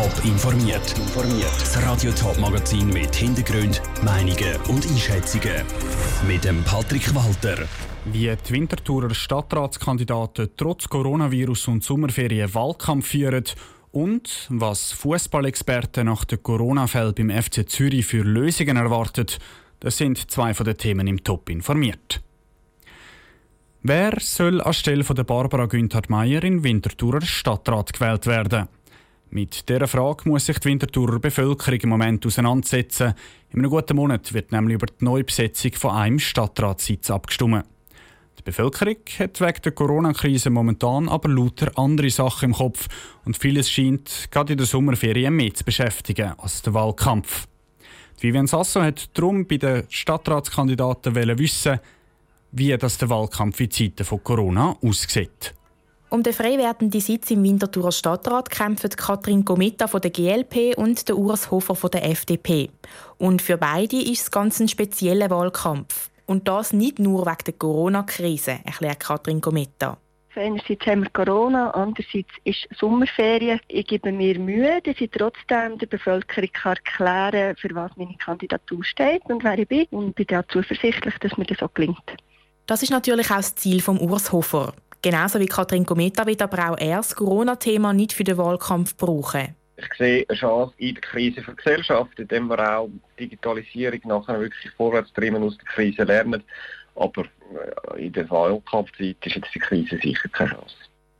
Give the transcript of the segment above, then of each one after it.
Top informiert. Das Radio Top Magazin mit Hintergrund, Meinungen und Einschätzungen mit dem Patrick Walter. Wie die Winterthurer Stadtratskandidaten trotz Coronavirus und Sommerferien Wahlkampf führen und was Fußballexperten nach den Corona-Fällen beim FC Zürich für Lösungen erwarten, das sind zwei von den Themen im Top informiert. Wer soll anstelle von der Barbara Günthard-Meyer in Winterthurer Stadtrat gewählt werden? Mit dieser Frage muss sich die Winterthurer Bevölkerung im Moment auseinandersetzen. In einem guten Monat wird nämlich über die Neubesetzung von einem Stadtratssitz abgestimmt. Die Bevölkerung hat wegen der Corona-Krise momentan aber lauter andere Sachen im Kopf und vieles scheint gerade in der Sommerferien mehr zu beschäftigen als der Wahlkampf. Vivian Sasso hat darum bei den Stadtratskandidaten wissen, wie das der Wahlkampf in Zeiten von Corona aussieht. Um den frei werdenden Sitz im Winterthurer Stadtrat kämpfen Katrin Gometta von der GLP und der Urs Hofer von der FDP. Und für beide ist es ganz ein spezieller Wahlkampf. Und das nicht nur wegen der Corona-Krise, erklärt Katrin Gometta. Einerseits haben wir Corona, andererseits ist Sommerferien. Ich gebe mir Mühe, dass ich trotzdem der Bevölkerung erklären kann, für was meine Kandidatur steht und wer ich bin. Und bin auch zuversichtlich, dass mir das auch gelingt. Das ist natürlich auch das Ziel von Urs Hofer. Genauso wie Katrin Gometa wird aber auch er das Corona-Thema nicht für den Wahlkampf brauchen. Ich sehe eine Chance in der Krise für die Gesellschaft, indem wir auch Digitalisierung nachher wirklich vorwärts treiben aus der Krise lernen. Aber äh, in der Wahlkampfzeit ist jetzt die Krise sicher keine Chance.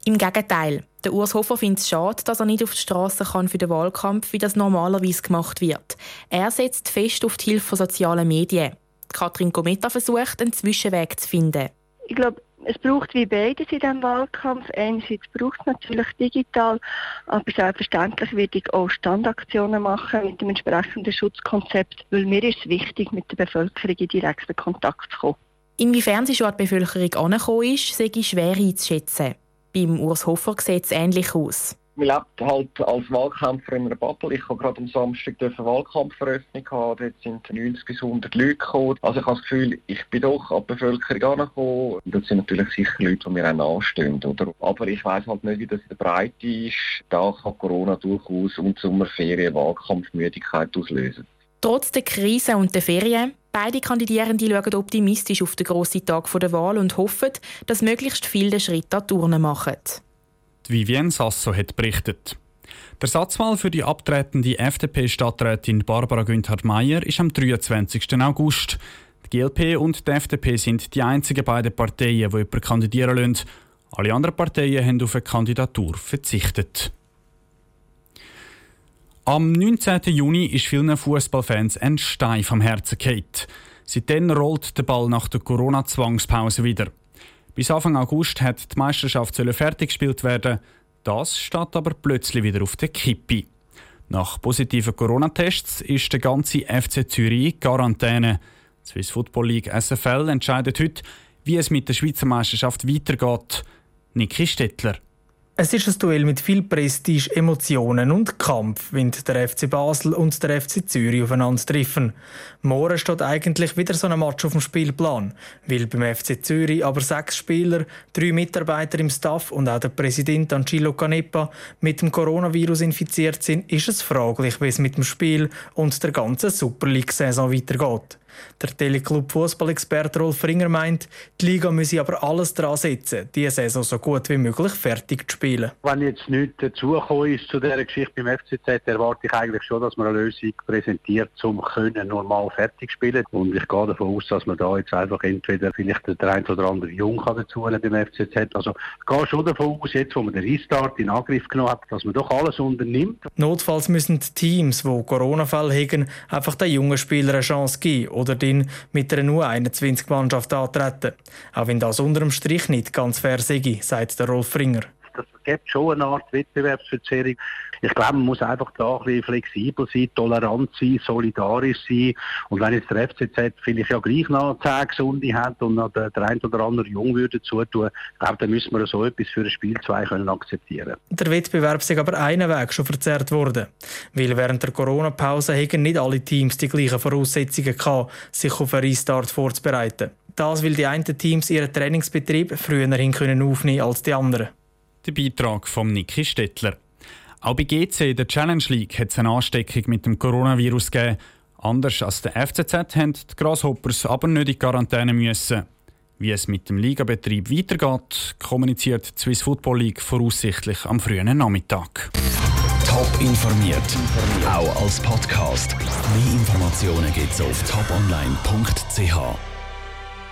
Im Gegenteil. Der Urs Hofer findet es schade, dass er nicht auf die Straße kann für den Wahlkampf, wie das normalerweise gemacht wird. Er setzt fest auf die Hilfe von sozialen Medien. Katrin Gometa versucht, einen Zwischenweg zu finden. Ich glaube, es braucht wie beides in diesem Wahlkampf. Einerseits braucht es natürlich digital, aber selbstverständlich werde ich auch Standaktionen machen mit dem entsprechenden Schutzkonzept, weil mir ist es wichtig, mit der Bevölkerung in direkten Kontakt zu kommen. Inwiefern sie schon die Bevölkerung angekommen ist, sei schwer einzuschätzen. Beim Urs Hofer sieht es ähnlich aus man lebt halt als Wahlkämpfer in einer Bubble. Ich habe gerade am Samstag eine Wahlkampferöffnung gehabt. Dort sind 90 bis 100 Leute gekommen. Also ich habe das Gefühl, ich bin doch an die Bevölkerung angekommen. Das sind natürlich sicher Leute, die mir auch anstehen. Oder? Aber ich weiß halt nicht, wie das in der Breite ist. Da kann Corona durchaus und Sommerferien Wahlkampfmüdigkeit auslösen. Trotz der Krise und der Ferien Beide Kandidierende schauen optimistisch auf den grossen Tag der Wahl und hoffen, dass möglichst viele den Schritt an die Urne machen. Vivienne Sasso hat berichtet. Der Satzwahl für die abtretende FDP-Stadträtin Barbara Günthard-Meyer ist am 23. August. Die GLP und die FDP sind die einzigen beiden Parteien, die jemanden kandidieren lassen. Alle anderen Parteien haben auf eine Kandidatur verzichtet. Am 19. Juni ist vielen Fußballfans ein Stein vom Herzen gefallen. Seitdem rollt der Ball nach der Corona-Zwangspause wieder. Bis Anfang August hat die Meisterschaft fertig gespielt werden. Das steht aber plötzlich wieder auf der Kippe. Nach positiven Corona-Tests ist der ganze FC Zürich in Quarantäne. Die Swiss Football League SFL entscheidet heute, wie es mit der Schweizer Meisterschaft weitergeht. Niki Stettler. Es ist ein Duell mit viel Prestige, Emotionen und Kampf, wenn der FC Basel und der FC Zürich aufeinander treffen. Morgen steht eigentlich wieder so ein Match auf dem Spielplan. Weil beim FC Zürich aber sechs Spieler, drei Mitarbeiter im Staff und auch der Präsident Angelo Canepa mit dem Coronavirus infiziert sind, ist es fraglich, wie es mit dem Spiel und der ganzen Super League-Saison weitergeht. Der Teleclub Fußballexperte Rolf Ringer meint, die Liga müsse aber alles daran setzen, diese Saison so gut wie möglich fertig zu spielen. Wenn jetzt nichts dazugekommen ist zu dieser Geschichte beim FCZ, erwarte ich eigentlich schon, dass man eine Lösung präsentiert, um können normal fertig zu spielen. Und ich gehe davon aus, dass man da jetzt einfach entweder vielleicht der ein oder andere Jung kann dazu beim FCZ. Also ich gehe schon davon aus, jetzt wo man den Restart in Angriff genommen hat, dass man doch alles unternimmt. Notfalls müssen die Teams, die Corona-Fälle haben, einfach den jungen Spielern eine Chance geben oder den mit einer nur 21 Mannschaft antreten. Auch wenn das unter dem Strich nicht ganz fair sei, sagt der Rolf Ringer. Das gibt schon eine Art Wettbewerbsverzerrung. Ich glaube, man muss einfach da ein bisschen flexibel sein, tolerant sein, solidarisch sein. Und wenn jetzt der FCZ vielleicht ja gleich noch 10 Gesunde hat und noch der, der ein oder andere Jung würde zutun, glaube dann müssen wir so etwas für ein Spiel 2 können akzeptieren. Der Wettbewerb ist aber einen Weg schon verzerrt worden. Weil während der Corona-Pause haben nicht alle Teams die gleichen Voraussetzungen gehabt, sich auf einen Restart vorzubereiten. Das, weil die einen Teams ihren Trainingsbetrieb früher hin können aufnehmen als die anderen. Der Beitrag von Niki Stettler. Auch bei GC in der Challenge League hat es eine Ansteckung mit dem Coronavirus gegeben. Anders als der FCZ haben die Grasshoppers aber nicht in Quarantäne müssen. Wie es mit dem Ligabetrieb weitergeht, kommuniziert die Swiss Football League voraussichtlich am frühen Nachmittag. Top informiert, auch als Podcast. Mehr Informationen gibt es auf toponline.ch.